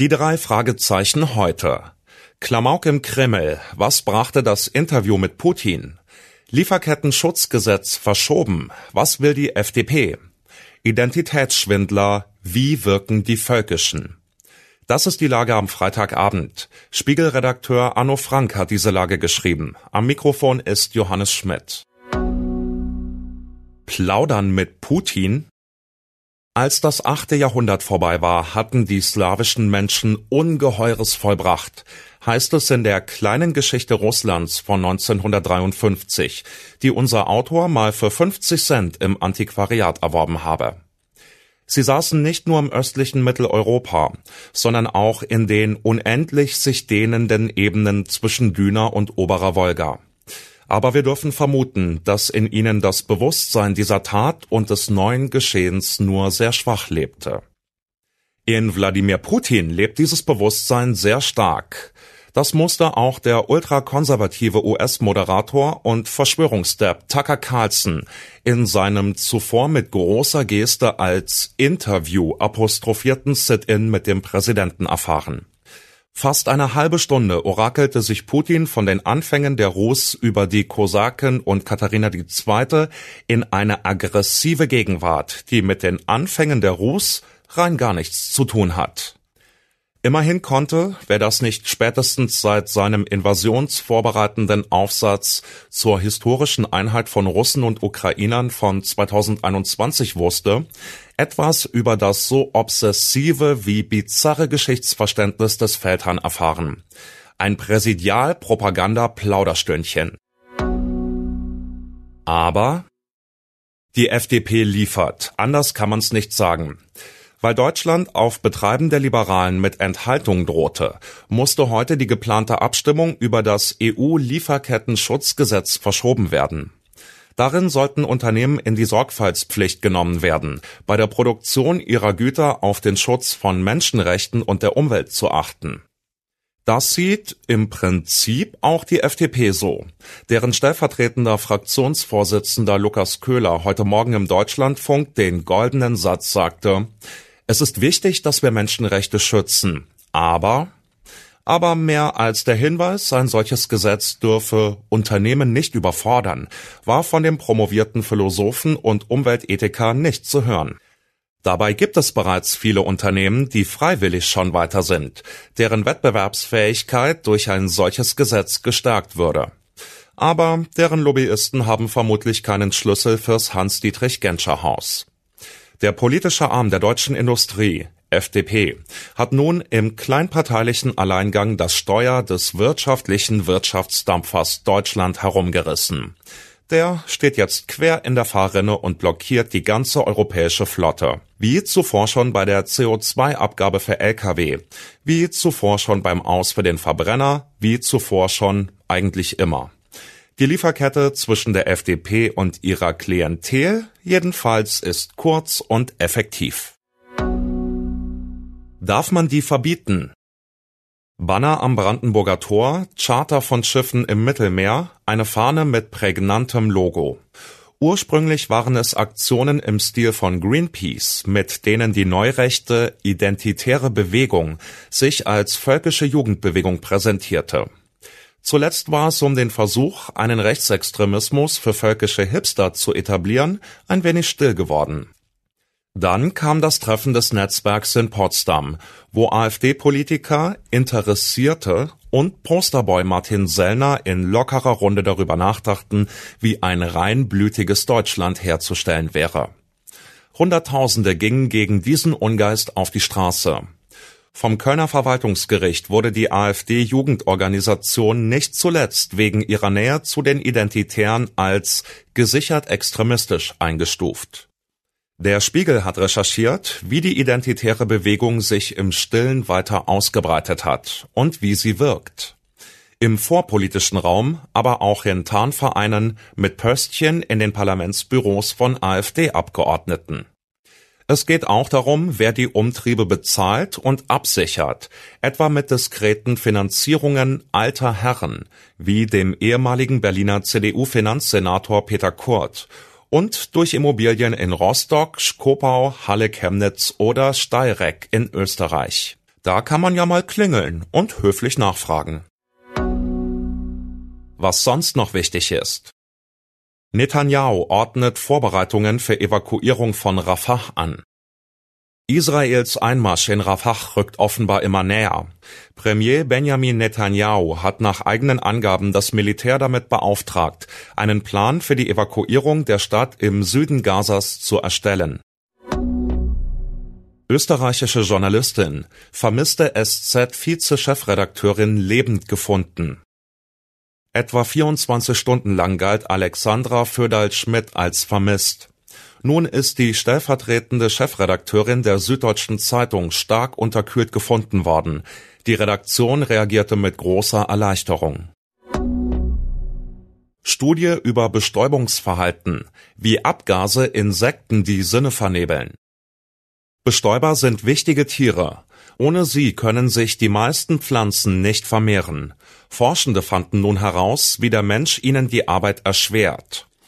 Die drei Fragezeichen heute. Klamauk im Kreml. Was brachte das Interview mit Putin? Lieferketten-Schutzgesetz verschoben. Was will die FDP? Identitätsschwindler. Wie wirken die Völkischen? Das ist die Lage am Freitagabend. Spiegelredakteur Arno Frank hat diese Lage geschrieben. Am Mikrofon ist Johannes Schmidt. Plaudern mit Putin? Als das achte Jahrhundert vorbei war, hatten die slawischen Menschen Ungeheures vollbracht, heißt es in der kleinen Geschichte Russlands von 1953, die unser Autor mal für 50 Cent im Antiquariat erworben habe. Sie saßen nicht nur im östlichen Mitteleuropa, sondern auch in den unendlich sich dehnenden Ebenen zwischen Düna und oberer Wolga aber wir dürfen vermuten, dass in ihnen das Bewusstsein dieser Tat und des neuen Geschehens nur sehr schwach lebte. In Wladimir Putin lebt dieses Bewusstsein sehr stark. Das musste auch der ultrakonservative US-Moderator und Verschwörungsdepp Tucker Carlson in seinem zuvor mit großer Geste als Interview apostrophierten Sit-in mit dem Präsidenten erfahren. Fast eine halbe Stunde orakelte sich Putin von den Anfängen der Rus über die Kosaken und Katharina II. in eine aggressive Gegenwart, die mit den Anfängen der Rus rein gar nichts zu tun hat. Immerhin konnte, wer das nicht spätestens seit seinem invasionsvorbereitenden Aufsatz zur historischen Einheit von Russen und Ukrainern von 2021 wusste, etwas über das so obsessive wie bizarre Geschichtsverständnis des Feldherrn erfahren. Ein Präsidial-Propaganda-Plauderstündchen. Aber die FDP liefert, anders kann man's nicht sagen. Weil Deutschland auf Betreiben der Liberalen mit Enthaltung drohte, musste heute die geplante Abstimmung über das EU-Lieferkettenschutzgesetz verschoben werden. Darin sollten Unternehmen in die Sorgfaltspflicht genommen werden, bei der Produktion ihrer Güter auf den Schutz von Menschenrechten und der Umwelt zu achten. Das sieht im Prinzip auch die FDP so, deren stellvertretender Fraktionsvorsitzender Lukas Köhler heute Morgen im Deutschlandfunk den goldenen Satz sagte, es ist wichtig, dass wir Menschenrechte schützen, aber aber mehr als der Hinweis, ein solches Gesetz dürfe Unternehmen nicht überfordern, war von dem promovierten Philosophen und Umweltethiker nicht zu hören. Dabei gibt es bereits viele Unternehmen, die freiwillig schon weiter sind, deren Wettbewerbsfähigkeit durch ein solches Gesetz gestärkt würde. Aber deren Lobbyisten haben vermutlich keinen Schlüssel fürs Hans-Dietrich-Genscher-Haus. Der politische Arm der deutschen Industrie, FDP, hat nun im kleinparteilichen Alleingang das Steuer des wirtschaftlichen Wirtschaftsdampfers Deutschland herumgerissen. Der steht jetzt quer in der Fahrrinne und blockiert die ganze europäische Flotte. Wie zuvor schon bei der CO2-Abgabe für Lkw, wie zuvor schon beim Aus für den Verbrenner, wie zuvor schon eigentlich immer. Die Lieferkette zwischen der FDP und ihrer Klientel jedenfalls ist kurz und effektiv. Darf man die verbieten? Banner am Brandenburger Tor, Charter von Schiffen im Mittelmeer, eine Fahne mit prägnantem Logo. Ursprünglich waren es Aktionen im Stil von Greenpeace, mit denen die neurechte Identitäre Bewegung sich als völkische Jugendbewegung präsentierte. Zuletzt war es um den Versuch, einen Rechtsextremismus für völkische Hipster zu etablieren, ein wenig still geworden. Dann kam das Treffen des Netzwerks in Potsdam, wo AfD-Politiker, Interessierte und Posterboy Martin Sellner in lockerer Runde darüber nachdachten, wie ein reinblütiges Deutschland herzustellen wäre. Hunderttausende gingen gegen diesen Ungeist auf die Straße. Vom Kölner Verwaltungsgericht wurde die AfD-Jugendorganisation nicht zuletzt wegen ihrer Nähe zu den Identitären als gesichert extremistisch eingestuft. Der Spiegel hat recherchiert, wie die identitäre Bewegung sich im Stillen weiter ausgebreitet hat und wie sie wirkt. Im vorpolitischen Raum, aber auch in Tarnvereinen mit Pöstchen in den Parlamentsbüros von AfD-Abgeordneten. Es geht auch darum, wer die Umtriebe bezahlt und absichert, etwa mit diskreten Finanzierungen alter Herren, wie dem ehemaligen Berliner CDU-Finanzsenator Peter Kurt, und durch Immobilien in Rostock, Skopau, Halle Chemnitz oder Steyrek in Österreich. Da kann man ja mal klingeln und höflich nachfragen. Was sonst noch wichtig ist. Netanyahu ordnet Vorbereitungen für Evakuierung von Rafah an. Israels Einmarsch in Rafah rückt offenbar immer näher. Premier Benjamin Netanyahu hat nach eigenen Angaben das Militär damit beauftragt, einen Plan für die Evakuierung der Stadt im Süden Gazas zu erstellen. Österreichische Journalistin vermisste SZ-Vize-Chefredakteurin lebend gefunden. Etwa 24 Stunden lang galt Alexandra Föderl-Schmidt als vermisst. Nun ist die stellvertretende Chefredakteurin der Süddeutschen Zeitung stark unterkühlt gefunden worden. Die Redaktion reagierte mit großer Erleichterung. Studie über Bestäubungsverhalten, wie Abgase Insekten die Sinne vernebeln. Bestäuber sind wichtige Tiere. Ohne sie können sich die meisten Pflanzen nicht vermehren. Forschende fanden nun heraus, wie der Mensch ihnen die Arbeit erschwert.